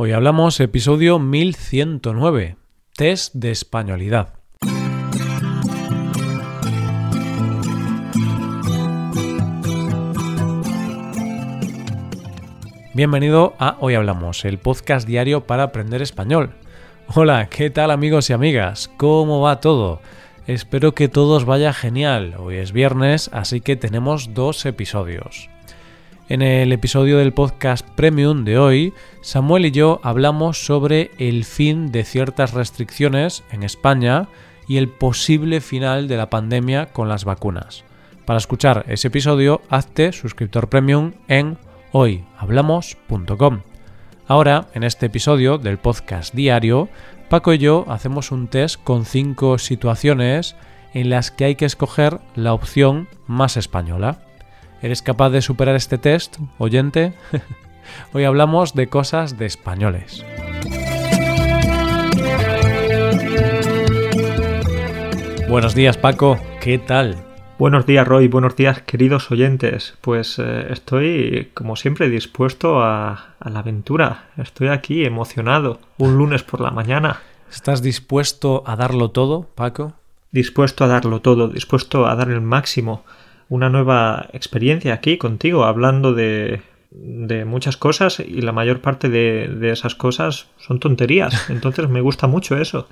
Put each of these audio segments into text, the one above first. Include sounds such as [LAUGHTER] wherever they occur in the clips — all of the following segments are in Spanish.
Hoy hablamos episodio 1109, test de españolidad. Bienvenido a Hoy Hablamos, el podcast diario para aprender español. Hola, ¿qué tal amigos y amigas? ¿Cómo va todo? Espero que todos vaya genial. Hoy es viernes, así que tenemos dos episodios. En el episodio del podcast Premium de hoy, Samuel y yo hablamos sobre el fin de ciertas restricciones en España y el posible final de la pandemia con las vacunas. Para escuchar ese episodio, hazte suscriptor premium en hoyhablamos.com. Ahora, en este episodio del podcast diario, Paco y yo hacemos un test con cinco situaciones en las que hay que escoger la opción más española. ¿Eres capaz de superar este test, oyente? [LAUGHS] Hoy hablamos de cosas de españoles. Buenos días Paco, ¿qué tal? Buenos días Roy, buenos días queridos oyentes. Pues eh, estoy como siempre dispuesto a, a la aventura. Estoy aquí emocionado. Un lunes por la mañana. ¿Estás dispuesto a darlo todo, Paco? Dispuesto a darlo todo, dispuesto a dar el máximo una nueva experiencia aquí contigo, hablando de, de muchas cosas y la mayor parte de, de, esas cosas son tonterías. [LAUGHS] Entonces me gusta mucho eso.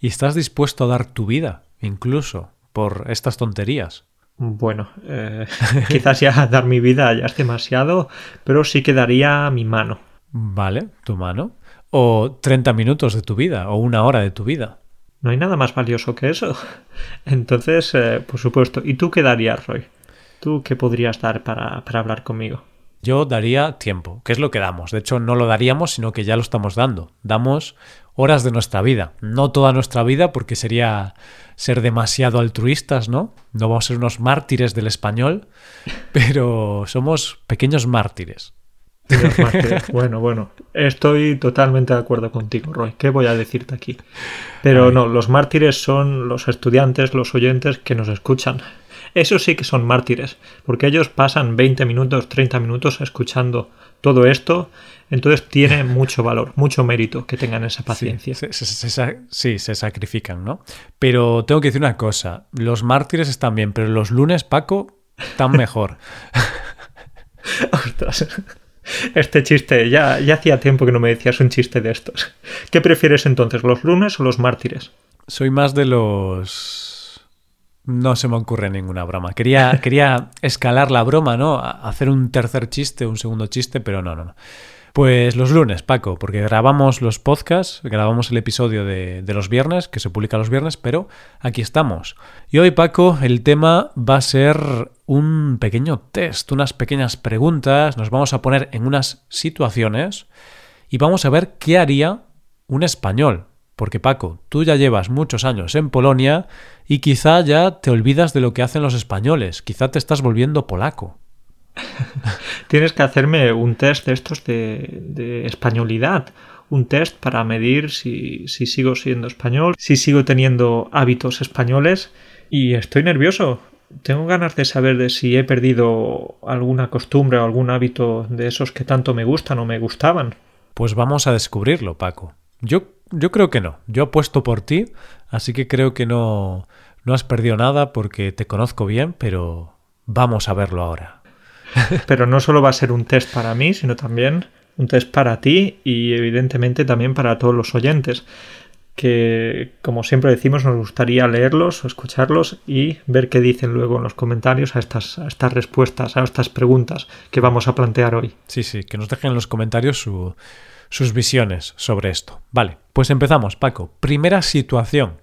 ¿Y estás dispuesto a dar tu vida, incluso, por estas tonterías? Bueno, eh, [LAUGHS] quizás ya dar mi vida ya es demasiado, pero sí que daría mi mano. Vale, tu mano. O 30 minutos de tu vida, o una hora de tu vida. No hay nada más valioso que eso. [LAUGHS] Entonces, eh, por supuesto. ¿Y tú qué darías, Roy? ¿Tú qué podrías dar para, para, hablar conmigo? Yo daría tiempo, que es lo que damos. De hecho, no lo daríamos, sino que ya lo estamos dando. Damos horas de nuestra vida. No toda nuestra vida, porque sería ser demasiado altruistas, ¿no? No vamos a ser unos mártires del español, [LAUGHS] pero somos pequeños mártires. Bueno, bueno, estoy totalmente de acuerdo contigo, Roy. ¿Qué voy a decirte aquí? Pero no, los mártires son los estudiantes, los oyentes que nos escuchan. Esos sí que son mártires, porque ellos pasan 20 minutos, 30 minutos escuchando todo esto, entonces tiene [LAUGHS] mucho valor, mucho mérito que tengan esa paciencia. Sí se, se, se, sí, se sacrifican, ¿no? Pero tengo que decir una cosa, los mártires están bien, pero los lunes, Paco, están [LAUGHS] mejor. [LAUGHS] Ostras. Este chiste, ya, ya hacía tiempo que no me decías un chiste de estos. ¿Qué prefieres entonces, los lunes o los mártires? Soy más de los... No se me ocurre ninguna broma. Quería, [LAUGHS] quería escalar la broma, ¿no? Hacer un tercer chiste, un segundo chiste, pero no, no, no. Pues los lunes, Paco, porque grabamos los podcasts, grabamos el episodio de, de, los viernes, que se publica los viernes, pero aquí estamos. Y hoy, Paco, el tema va a ser un pequeño test, unas pequeñas preguntas, nos vamos a poner en unas situaciones y vamos a ver qué haría un español. Porque, Paco, tú ya llevas muchos años en Polonia y quizá ya te olvidas de lo que hacen los españoles, quizá te estás volviendo polaco. [LAUGHS] Tienes que hacerme un test de estos de, de españolidad. Un test para medir si, si, sigo siendo español, si sigo teniendo hábitos españoles. Y estoy nervioso. Tengo ganas de saber de si he perdido alguna costumbre o algún hábito de esos que tanto me gustan o me gustaban. Pues vamos a descubrirlo, Paco. Yo, yo creo que no. Yo apuesto por ti, así que creo que no, no has perdido nada porque te conozco bien, pero vamos a verlo ahora. [LAUGHS] Pero no solo va a ser un test para mí, sino también un test para ti y evidentemente también para todos los oyentes. Que, como siempre decimos, nos gustaría leerlos o escucharlos y ver qué dicen luego en los comentarios a estas, a estas respuestas, a estas preguntas que vamos a plantear hoy. Sí, sí, que nos dejen en los comentarios su, sus visiones sobre esto. Vale, pues empezamos, Paco. Primera situación.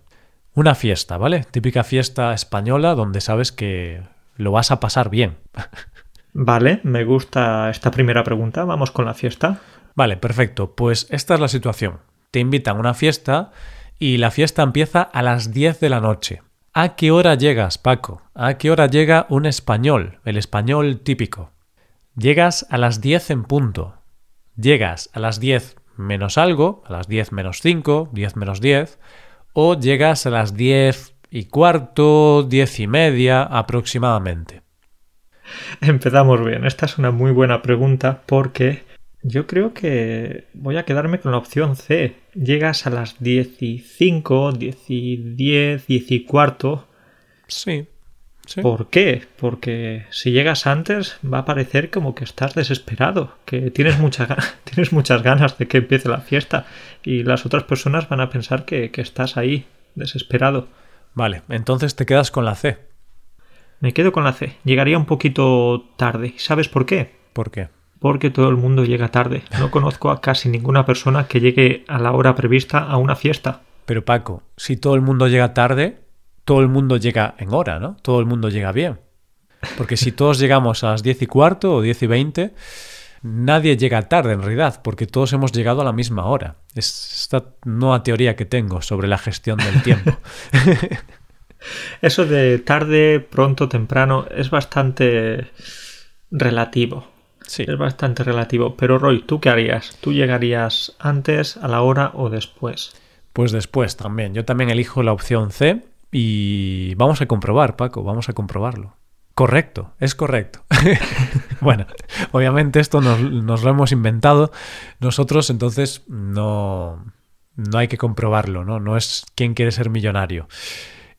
Una fiesta, ¿vale? Típica fiesta española donde sabes que lo vas a pasar bien. [LAUGHS] Vale, me gusta esta primera pregunta. Vamos con la fiesta. Vale, perfecto. Pues esta es la situación. Te invitan a una fiesta y la fiesta empieza a las 10 de la noche. ¿A qué hora llegas, Paco? ¿A qué hora llega un español, el español típico? Llegas a las 10 en punto. Llegas a las 10 menos algo, a las 10 menos 5, 10 menos 10, o llegas a las 10 y cuarto, 10 y media aproximadamente. Empezamos bien. Esta es una muy buena pregunta porque Yo creo que voy a quedarme con la opción C. Llegas a las 10 y 5, 10 y 10, 10 y cuarto. Sí. sí. ¿Por qué? Porque si llegas antes va a parecer como que estás desesperado, que tienes, mucha, [LAUGHS] tienes muchas ganas de que empiece la fiesta y las otras personas van a pensar que, que estás ahí, desesperado. Vale, entonces te quedas con la C. Me quedo con la C. Llegaría un poquito tarde. ¿Sabes por qué? ¿Por qué? Porque todo el mundo llega tarde. No conozco a casi ninguna persona que llegue a la hora prevista a una fiesta. Pero Paco, si todo el mundo llega tarde, todo el mundo llega en hora, ¿no? Todo el mundo llega bien. Porque si todos llegamos a las 10 y cuarto o 10 y 20, nadie llega tarde en realidad, porque todos hemos llegado a la misma hora. Es esta nueva teoría que tengo sobre la gestión del tiempo. [LAUGHS] Eso de tarde, pronto, temprano es bastante relativo. Sí. Es bastante relativo. Pero Roy, ¿tú qué harías? ¿Tú llegarías antes, a la hora o después? Pues después también. Yo también elijo la opción C y vamos a comprobar, Paco, vamos a comprobarlo. Correcto, es correcto. [LAUGHS] bueno, obviamente esto nos, nos, lo hemos inventado nosotros, entonces no, no hay que comprobarlo, ¿no? No es quién quiere ser millonario.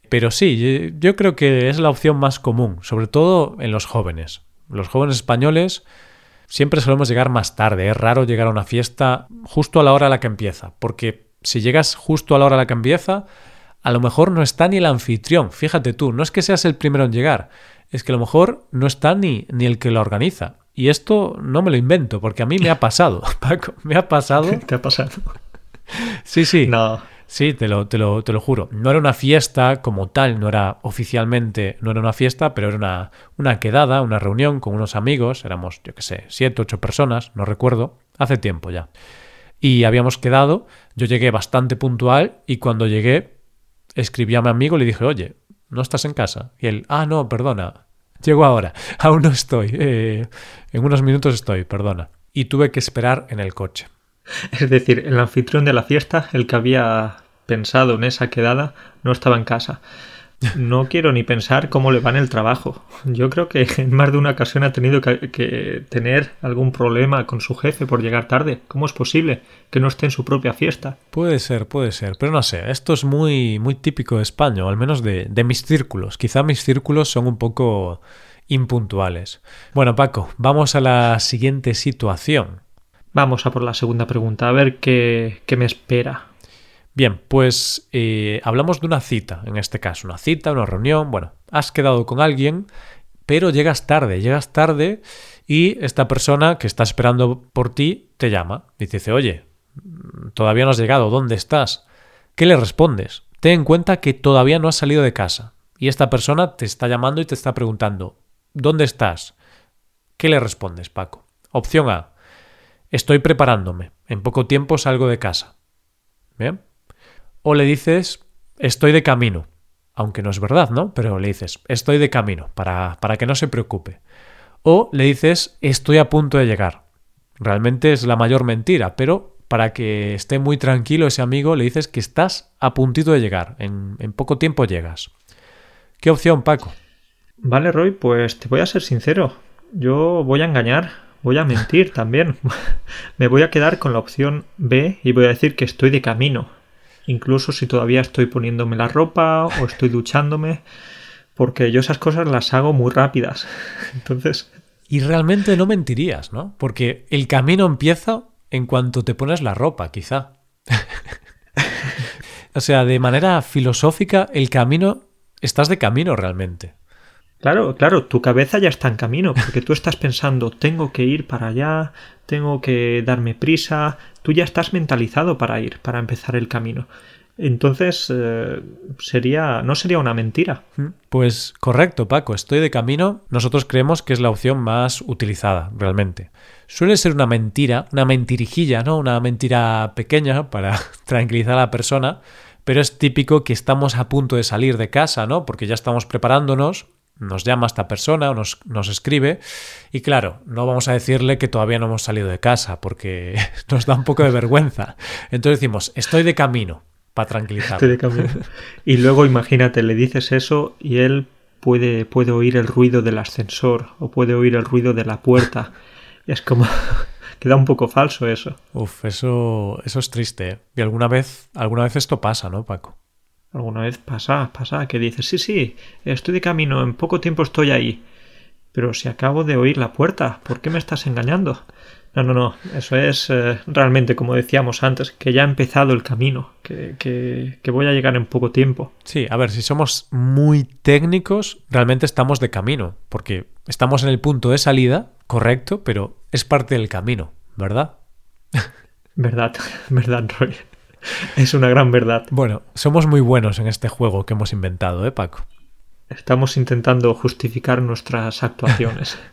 Pero sí, yo creo que es la opción más común, sobre todo en los jóvenes. Los jóvenes españoles siempre solemos llegar más tarde. Es raro llegar a una fiesta justo a la hora a la que empieza, porque si llegas justo a la hora a la que empieza, a lo mejor no está ni el anfitrión. Fíjate tú, no es que seas el primero en llegar, es que a lo mejor no está ni, ni el que lo organiza. Y esto no me lo invento, porque a mí me ha pasado, [LAUGHS] Paco, me ha pasado. [LAUGHS] ¿Te ha pasado? Sí, sí. No. Sí, te lo, te, lo, te lo juro. No era una fiesta como tal, no era oficialmente, no era una fiesta, pero era una, una quedada, una reunión con unos amigos, éramos, yo qué sé, siete, ocho personas, no recuerdo, hace tiempo ya. Y habíamos quedado, yo llegué bastante puntual y cuando llegué escribí a mi amigo y le dije, oye, ¿no estás en casa? Y él, ah, no, perdona, llego ahora, [LAUGHS] aún no estoy, eh, en unos minutos estoy, perdona. Y tuve que esperar en el coche. Es decir, el anfitrión de la fiesta, el que había pensado en esa quedada, no estaba en casa. No quiero ni pensar cómo le va en el trabajo. Yo creo que en más de una ocasión ha tenido que, que, tener algún problema con su jefe por llegar tarde. ¿Cómo es posible que no esté en su propia fiesta? Puede ser, puede ser. Pero no sé, esto es muy, muy típico de España, o al menos de, de mis círculos. Quizá mis círculos son un poco impuntuales. Bueno, Paco, vamos a la siguiente situación. Vamos a por la segunda pregunta, a ver qué, qué me espera. Bien, pues eh, hablamos de una cita, en este caso, una cita, una reunión, bueno, has quedado con alguien, pero llegas tarde, llegas tarde y esta persona que está esperando por ti te llama y te dice, oye, todavía no has llegado, ¿dónde estás? ¿Qué le respondes? Ten en cuenta que todavía no has salido de casa y esta persona te está llamando y te está preguntando, ¿dónde estás? ¿Qué le respondes, Paco? Opción A, estoy preparándome, en poco tiempo salgo de casa. ¿Bien? O le dices, estoy de camino. Aunque no es verdad, ¿no? Pero le dices, estoy de camino, para, para que no se preocupe. O le dices, estoy a punto de llegar. Realmente es la mayor mentira, pero para que esté muy tranquilo ese amigo, le dices que estás a puntito de llegar. En, en poco tiempo llegas. ¿Qué opción, Paco? Vale, Roy, pues te voy a ser sincero. Yo voy a engañar, voy a mentir también. [LAUGHS] Me voy a quedar con la opción B y voy a decir que estoy de camino incluso si todavía estoy poniéndome la ropa o estoy duchándome, porque yo esas cosas las hago muy rápidas. [LAUGHS] Entonces... Y realmente no mentirías, ¿no? Porque el camino empieza en cuanto te pones la ropa, quizá. [LAUGHS] o sea, de manera filosófica, el camino, estás de camino realmente. Claro, claro, tu cabeza ya está en camino, porque tú estás pensando, tengo que ir para allá, tengo que darme prisa, tú ya estás mentalizado para ir, para empezar el camino. Entonces, eh, sería, no sería una mentira. Pues correcto, Paco, estoy de camino. Nosotros creemos que es la opción más utilizada, realmente. Suele ser una mentira, una mentirijilla, ¿no? Una mentira pequeña para [LAUGHS] tranquilizar a la persona, pero es típico que estamos a punto de salir de casa, ¿no? Porque ya estamos preparándonos nos llama esta persona o nos, nos, escribe y claro, no vamos a decirle que todavía no hemos salido de casa porque [LAUGHS] nos da un poco de vergüenza. Entonces decimos, estoy de camino para tranquilizar. Estoy de camino. Y luego imagínate, le dices eso y él puede, puede oír el ruido del ascensor o puede oír el ruido de la puerta. Es como [LAUGHS] queda un poco falso eso. Uf, eso, eso es triste. ¿eh? Y alguna vez, alguna vez esto pasa, ¿no, Paco? Alguna vez pasa, pasa, que dices, sí, sí, estoy de camino, en poco tiempo estoy ahí. Pero si acabo de oír la puerta, ¿por qué me estás engañando? No, no, no, eso es eh, realmente, como decíamos antes, que ya ha empezado el camino, que, que, que, voy a llegar en poco tiempo. Sí, a ver, si somos muy técnicos, realmente estamos de camino, porque estamos en el punto de salida, correcto, pero es parte del camino, ¿verdad? [LAUGHS] Verdad, [LAUGHS] verdad, Roy. [LAUGHS] Es una gran verdad. Bueno, somos muy buenos en este juego que hemos inventado, ¿eh, Paco? Estamos intentando justificar nuestras actuaciones. [LAUGHS]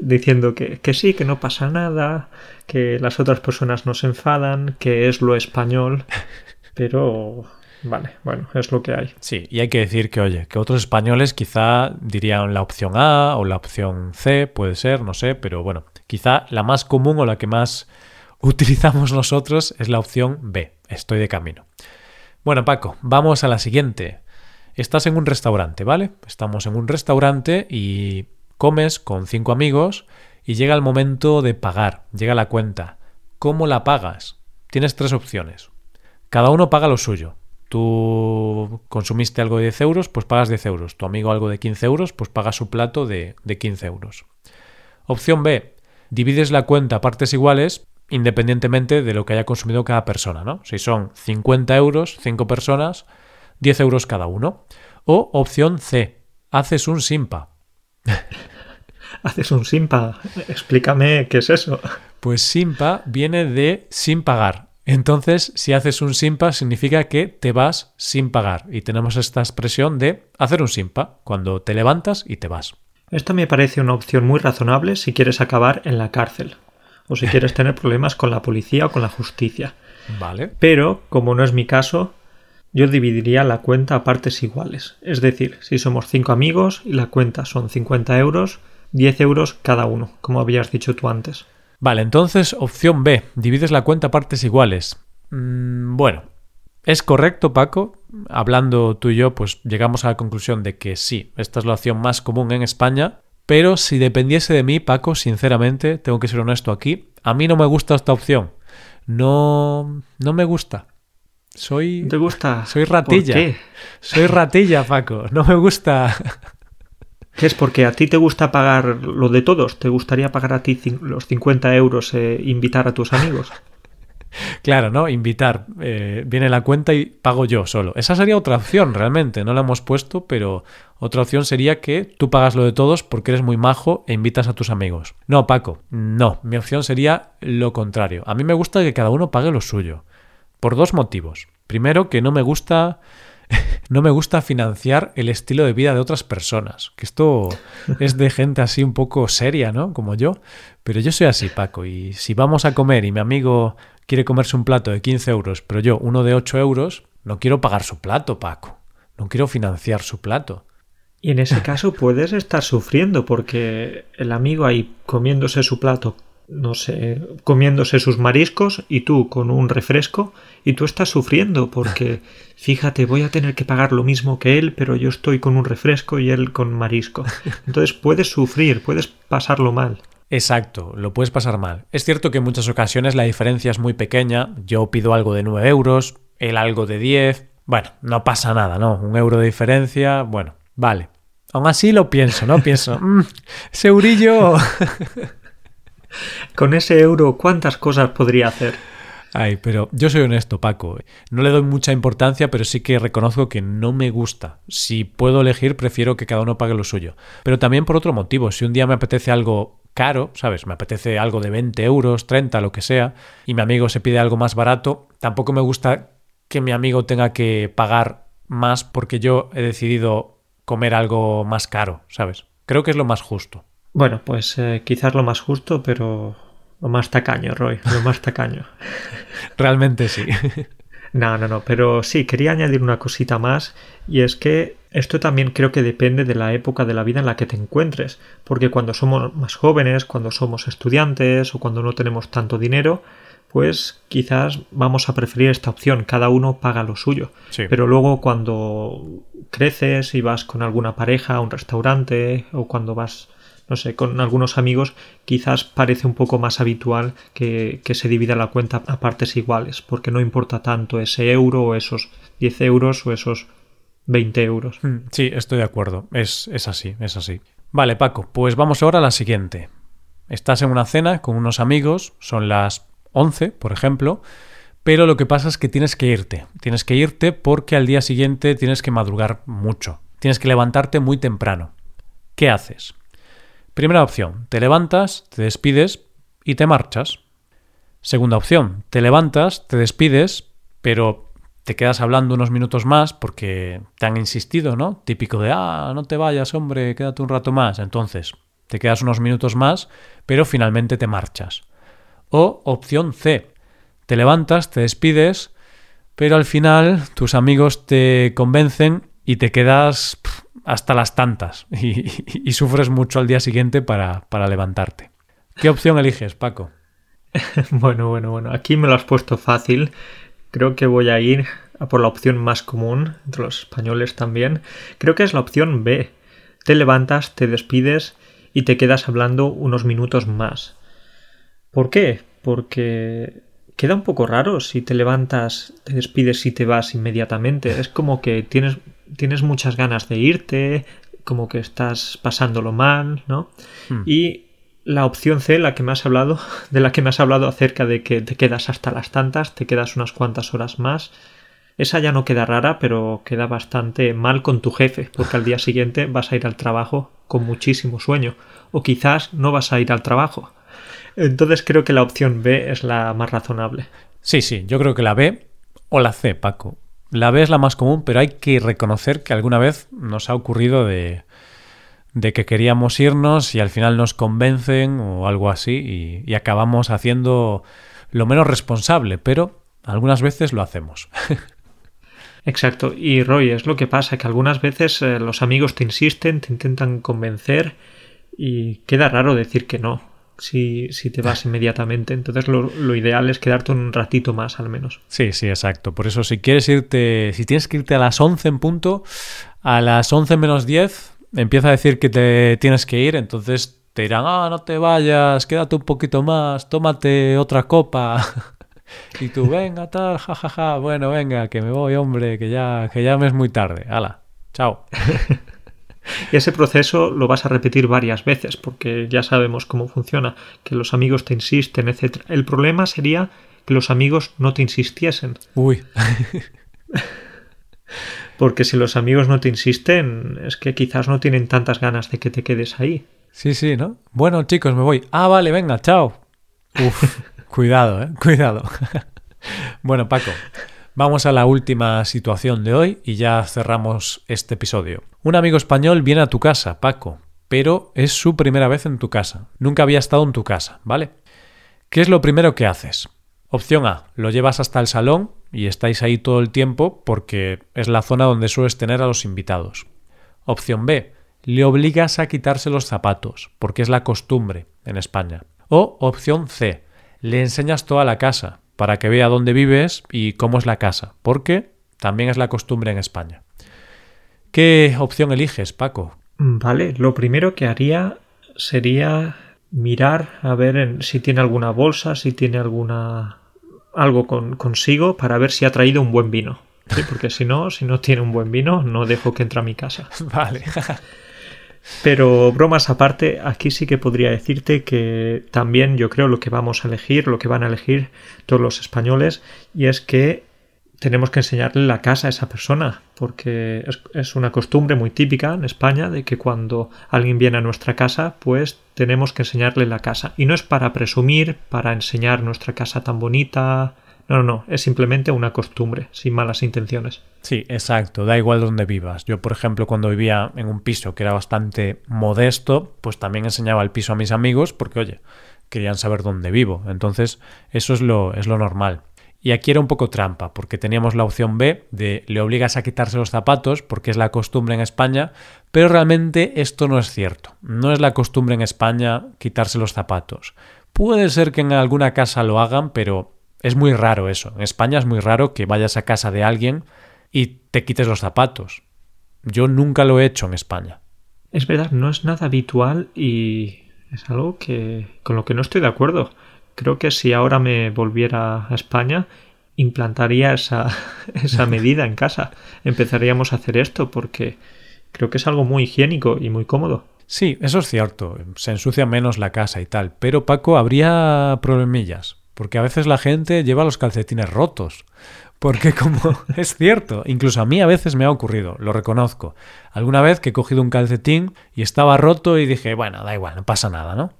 diciendo que, que, sí, que no pasa nada, que las otras personas nos enfadan, que es lo español, [LAUGHS] pero vale, bueno, es lo que hay. Sí, y hay que decir que, oye, que otros españoles quizá dirían la opción A o la opción C, puede ser, no sé, pero bueno, quizá la más común o la que más utilizamos nosotros es la opción B, estoy de camino. Bueno, Paco, vamos a la siguiente. Estás en un restaurante, ¿vale? Estamos en un restaurante y Comes con cinco amigos y llega el momento de pagar, llega la cuenta. ¿Cómo la pagas? Tienes tres opciones. Cada uno paga lo suyo. Tú consumiste algo de 10 euros, pues pagas 10 euros. Tu amigo algo de 15 euros, pues paga su plato de, de 15 euros. Opción B. Divides la cuenta a partes iguales independientemente de lo que haya consumido cada persona, ¿no? Si son 50 euros, 5 personas, 10 euros cada uno. O opción C. Haces un simpa. [LAUGHS] Haces un simpa. Explícame qué es eso. Pues simpa viene de sin pagar. Entonces, si haces un simpa, significa que te vas sin pagar. Y tenemos esta expresión de hacer un simpa, cuando te levantas y te vas. Esta me parece una opción muy razonable si quieres acabar en la cárcel. O si quieres tener problemas con la policía o con la justicia. Vale. Pero, como no es mi caso, yo dividiría la cuenta a partes iguales. Es decir, si somos cinco amigos y la cuenta son 50 euros, 10 euros cada uno, como habías dicho tú antes. Vale, entonces opción B, divides la cuenta a partes iguales. Mm, bueno, es correcto, Paco. Hablando tú y yo, pues llegamos a la conclusión de que sí, esta es la opción más común en España. Pero si dependiese de mí, Paco, sinceramente, tengo que ser honesto aquí, a mí no me gusta esta opción. No, no me gusta. Soy. ¿Te gusta? Soy ratilla. ¿Por qué? Soy ratilla, Paco. No me gusta. ¿Qué es? Porque a ti te gusta pagar lo de todos. ¿Te gustaría pagar a ti los 50 euros e invitar a tus amigos? [LAUGHS] Claro, ¿no? Invitar. Eh, viene la cuenta y pago yo solo. Esa sería otra opción, realmente. No la hemos puesto, pero otra opción sería que tú pagas lo de todos porque eres muy majo e invitas a tus amigos. No, Paco, no. Mi opción sería lo contrario. A mí me gusta que cada uno pague lo suyo. Por dos motivos. Primero, que no me gusta. [LAUGHS] No me gusta financiar el estilo de vida de otras personas. Que esto [LAUGHS] es de gente así un poco seria, ¿no? Como yo. Pero yo soy así, Paco. Y si vamos a comer y mi amigo quiere comerse un plato de 15 euros, pero yo uno de 8 euros, no quiero pagar su plato, Paco. No quiero financiar su plato. Y en ese [LAUGHS] caso puedes estar sufriendo porque el amigo ahí comiéndose su plato no sé, comiéndose sus mariscos y tú con un refresco y tú estás sufriendo porque [LAUGHS] fíjate, voy a tener que pagar lo mismo que él, pero yo estoy con un refresco y él con marisco. [LAUGHS] Entonces puedes sufrir, puedes pasarlo mal. Exacto, lo puedes pasar mal. Es cierto que en muchas ocasiones la diferencia es muy pequeña. Yo pido algo de 9 euros, él algo de 10. Bueno, no pasa nada, ¿no? Un euro de diferencia, bueno, vale. Aún así lo pienso, ¿no? Pienso, mmm, [LAUGHS] ese eurillo... [LAUGHS] Con ese euro, ¿cuántas cosas podría hacer? Ay, pero yo soy honesto, Paco. No le doy mucha importancia, pero sí que reconozco que no me gusta. Si puedo elegir, prefiero que cada uno pague lo suyo. Pero también por otro motivo. Si un día me apetece algo caro, ¿sabes? Me apetece algo de 20 euros, 30, lo que sea, y mi amigo se pide algo más barato, tampoco me gusta que mi amigo tenga que pagar más porque yo he decidido comer algo más caro, ¿sabes? Creo que es lo más justo. Bueno, pues eh, quizás lo más justo, pero lo más tacaño, Roy, lo más tacaño. [LAUGHS] Realmente sí. [LAUGHS] No, no, no, pero sí, quería añadir una cosita más y es que esto también creo que depende de la época de la vida en la que te encuentres, porque cuando somos más jóvenes, cuando somos estudiantes o cuando no tenemos tanto dinero, pues quizás vamos a preferir esta opción, cada uno paga lo suyo. Sí. Pero luego cuando creces y vas con alguna pareja a un restaurante o cuando vas no sé, con algunos amigos quizás parece un poco más habitual que, que, se divida la cuenta a partes iguales, porque no importa tanto ese euro o esos 10 euros o esos 20 euros. Mm, sí, estoy de acuerdo. Es, es así, es así. Vale, Paco, pues vamos ahora a la siguiente. Estás en una cena con unos amigos, son las 11, por ejemplo, pero lo que pasa es que tienes que irte. Tienes que irte porque al día siguiente tienes que madrugar mucho. Tienes que levantarte muy temprano. ¿Qué haces? Primera opción, te levantas, te despides y te marchas. Segunda opción, te levantas, te despides, pero te quedas hablando unos minutos más porque te han insistido, ¿no? Típico de, ah, no te vayas, hombre, quédate un rato más. Entonces, te quedas unos minutos más, pero finalmente te marchas. O opción C, te levantas, te despides, pero al final tus amigos te convencen y te quedas hasta las tantas [LAUGHS] y, sufres mucho al día siguiente para, para levantarte. ¿Qué opción eliges, Paco? [LAUGHS] bueno, bueno, bueno, aquí me lo has puesto fácil. Creo que voy a ir a por la opción más común entre los españoles también. Creo que es la opción B. Te levantas, te despides y te quedas hablando unos minutos más. ¿Por qué? Porque queda un poco raro si te levantas, te despides y te vas inmediatamente. Es como que tienes, tienes muchas ganas de irte, como que estás pasándolo mal, ¿no? Hmm. Y la opción C, la que me has hablado, [LAUGHS] de la que me has hablado acerca de que te quedas hasta las tantas, te quedas unas cuantas horas más. Esa ya no queda rara, pero queda bastante mal con tu jefe, porque al día siguiente vas a ir al trabajo con muchísimo sueño, o quizás no vas a ir al trabajo, entonces creo que la opción B es la más razonable. Sí, sí, yo creo que la B o la C, Paco. La B es la más común, pero hay que reconocer que alguna vez nos ha ocurrido de, de que queríamos irnos y al final nos convencen o algo así y, acabamos haciendo lo menos responsable, pero algunas veces lo hacemos. [LAUGHS] Exacto, y Roy, es lo que pasa, que algunas veces eh, los amigos te insisten, te intentan convencer y queda raro decir que no si, si te vas [LAUGHS] inmediatamente. Entonces lo, lo, ideal es quedarte un ratito más al menos. Sí, sí, exacto. Por eso si quieres irte, si tienes que irte a las 11 en punto, a las 11 menos 10 empieza a decir que te tienes que ir, entonces te dirán, ah, no te vayas, quédate un poquito más, tómate otra copa. [LAUGHS] y tú, venga, tal, jajaja, ja, ja. bueno, venga, que me voy, hombre, que ya, que ya me es muy tarde. Hala, chao. [LAUGHS] Y ese proceso lo vas a repetir varias veces, porque ya sabemos cómo funciona, que los amigos te insisten, etc. El problema sería que los amigos no te insistiesen. Uy. [LAUGHS] porque si los amigos no te insisten, es que quizás no tienen tantas ganas de que te quedes ahí. Sí, sí, ¿no? Bueno, chicos, me voy. Ah, vale, venga, chao. Uf, [LAUGHS] cuidado, eh, cuidado. [LAUGHS] bueno, Paco, Vamos a la última situación de hoy y ya cerramos este episodio. Un amigo español viene a tu casa, Paco, pero es su primera vez en tu casa. Nunca había estado en tu casa, ¿vale? ¿Qué es lo primero que haces? Opción A, lo llevas hasta el salón y estáis ahí todo el tiempo porque es la zona donde sueles tener a los invitados. Opción B, le obligas a quitarse los zapatos porque es la costumbre en España. O opción C, le enseñas toda la casa para que vea dónde vives y cómo es la casa, porque también es la costumbre en España. ¿Qué opción eliges, Paco? Vale, lo primero que haría sería mirar a ver si tiene alguna bolsa, si tiene alguna algo con, consigo para ver si ha traído un buen vino. Porque si no, si no tiene un buen vino, no dejo que entre a mi casa. [LAUGHS] Vale. Pero bromas aparte, aquí sí que podría decirte que también yo creo lo que vamos a elegir, lo que van a elegir todos los españoles, y es que tenemos que enseñarle la casa a esa persona, porque es, una costumbre muy típica en España de que cuando alguien viene a nuestra casa, pues tenemos que enseñarle la casa. Y no es para presumir, para enseñar nuestra casa tan bonita, no, no, no, es simplemente una costumbre, sin malas intenciones. Sí, exacto, da igual donde vivas. Yo, por ejemplo, cuando vivía en un piso que era bastante modesto, pues también enseñaba el piso a mis amigos porque, oye, querían saber dónde vivo. Entonces, eso es lo, es lo normal. Y aquí era un poco trampa, porque teníamos la opción B de le obligas a quitarse los zapatos, porque es la costumbre en España, pero realmente esto no es cierto. No es la costumbre en España quitarse los zapatos. Puede ser que en alguna casa lo hagan, pero es muy raro eso. En España es muy raro que vayas a casa de alguien y te quites los zapatos. Yo nunca lo he hecho en España. Es verdad, no es nada habitual y es algo que con lo que no estoy de acuerdo. Creo que si ahora me volviera a España implantaría esa, [LAUGHS] esa [LAUGHS] medida en casa. Empezaríamos a hacer esto porque creo que es algo muy higiénico y muy cómodo. Sí, eso es cierto. Se ensucia menos la casa y tal. Pero Paco, habría problemillas. Porque a veces la gente lleva los calcetines rotos. Porque como [LAUGHS] es cierto, incluso a mí a veces me ha ocurrido, lo reconozco. Alguna vez que he cogido un calcetín y estaba roto y dije, bueno, da igual, no pasa nada, ¿no?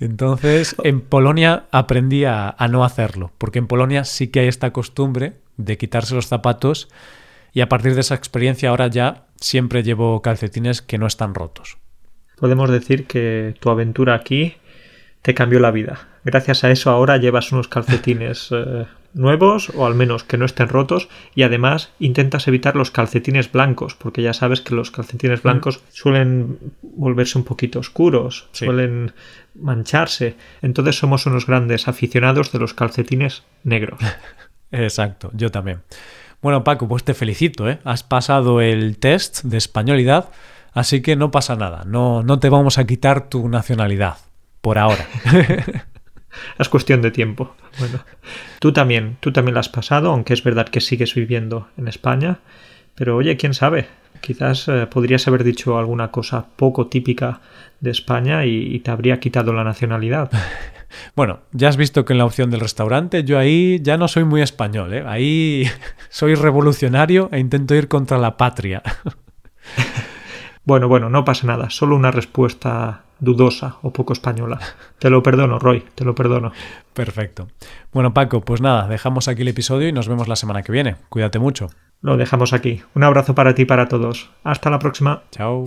Entonces, en Polonia aprendí a, no hacerlo, porque en Polonia sí que hay esta costumbre de quitarse los zapatos y a partir de esa experiencia ahora ya siempre llevo calcetines que no están rotos. Podemos decir que tu aventura aquí te cambió la vida. Gracias a eso ahora llevas unos calcetines eh, nuevos o al menos que no estén rotos y además intentas evitar los calcetines blancos porque ya sabes que los calcetines blancos suelen volverse un poquito oscuros, suelen mancharse. Entonces somos unos grandes aficionados de los calcetines negros. [LAUGHS] Exacto, yo también. Bueno, Paco, pues te felicito, ¿eh? Has pasado el test de españolidad, así que no pasa nada, no, no te vamos a quitar tu nacionalidad por ahora. [LAUGHS] es cuestión de tiempo. Bueno, tú también, tú también lo has pasado, aunque es verdad que sigues viviendo en España. Pero oye, quién sabe, quizás eh, podrías haber dicho alguna cosa poco típica de España y, te habría quitado la nacionalidad. [LAUGHS] Bueno, ya has visto que en la opción del restaurante yo ahí ya no soy muy español, ¿eh? ahí [LAUGHS] soy revolucionario e intento ir contra la patria. [LAUGHS] bueno, bueno, no pasa nada, solo una respuesta dudosa o poco española. Te lo perdono, Roy, te lo perdono. Perfecto. Bueno, Paco, pues nada, dejamos aquí el episodio y nos vemos la semana que viene. Cuídate mucho. Lo dejamos aquí. Un abrazo para ti y para todos. Hasta la próxima. Chao.